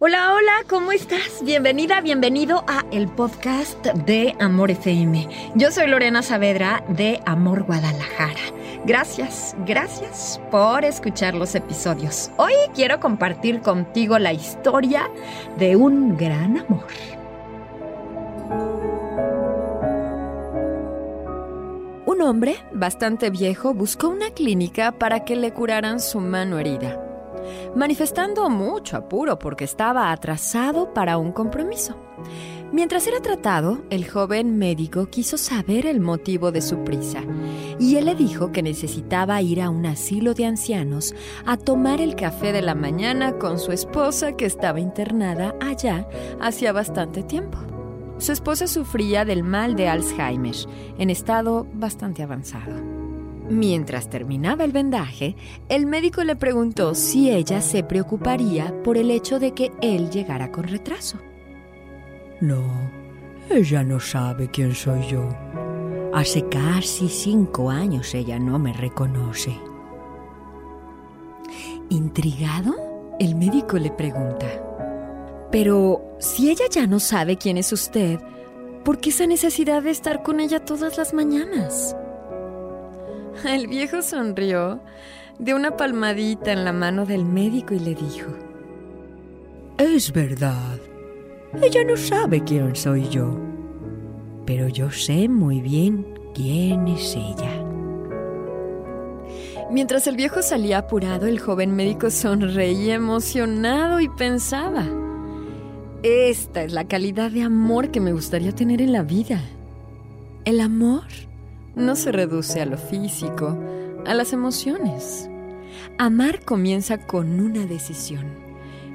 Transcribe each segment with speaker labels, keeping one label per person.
Speaker 1: Hola, hola, ¿cómo estás? Bienvenida, bienvenido a el podcast de Amor FM. Yo soy Lorena Saavedra de Amor Guadalajara. Gracias, gracias por escuchar los episodios. Hoy quiero compartir contigo la historia de un gran amor. Un hombre bastante viejo buscó una clínica para que le curaran su mano herida manifestando mucho apuro porque estaba atrasado para un compromiso. Mientras era tratado, el joven médico quiso saber el motivo de su prisa y él le dijo que necesitaba ir a un asilo de ancianos a tomar el café de la mañana con su esposa que estaba internada allá hacía bastante tiempo. Su esposa sufría del mal de Alzheimer en estado bastante avanzado. Mientras terminaba el vendaje, el médico le preguntó si ella se preocuparía por el hecho de que él llegara con retraso.
Speaker 2: No, ella no sabe quién soy yo. Hace casi cinco años ella no me reconoce.
Speaker 1: Intrigado, el médico le pregunta, pero si ella ya no sabe quién es usted, ¿por qué esa necesidad de estar con ella todas las mañanas? El viejo sonrió, dio una palmadita en la mano del médico y le dijo,
Speaker 2: Es verdad, ella no sabe quién soy yo, pero yo sé muy bien quién es ella.
Speaker 1: Mientras el viejo salía apurado, el joven médico sonreía emocionado y pensaba, esta es la calidad de amor que me gustaría tener en la vida. El amor no se reduce a lo físico, a las emociones. Amar comienza con una decisión,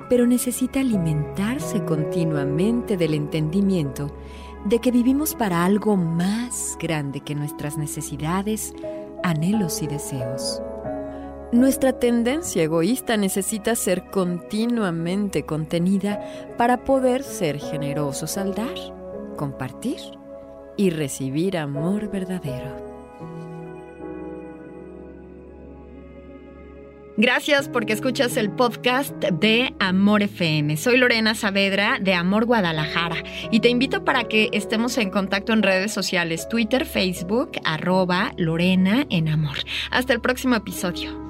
Speaker 1: pero necesita alimentarse continuamente del entendimiento de que vivimos para algo más grande que nuestras necesidades, anhelos y deseos. Nuestra tendencia egoísta necesita ser continuamente contenida para poder ser generosos al dar, compartir y recibir amor verdadero. Gracias porque escuchas el podcast de Amor FM. Soy Lorena Saavedra de Amor Guadalajara y te invito para que estemos en contacto en redes sociales, Twitter, Facebook, arroba Lorena en Amor. Hasta el próximo episodio.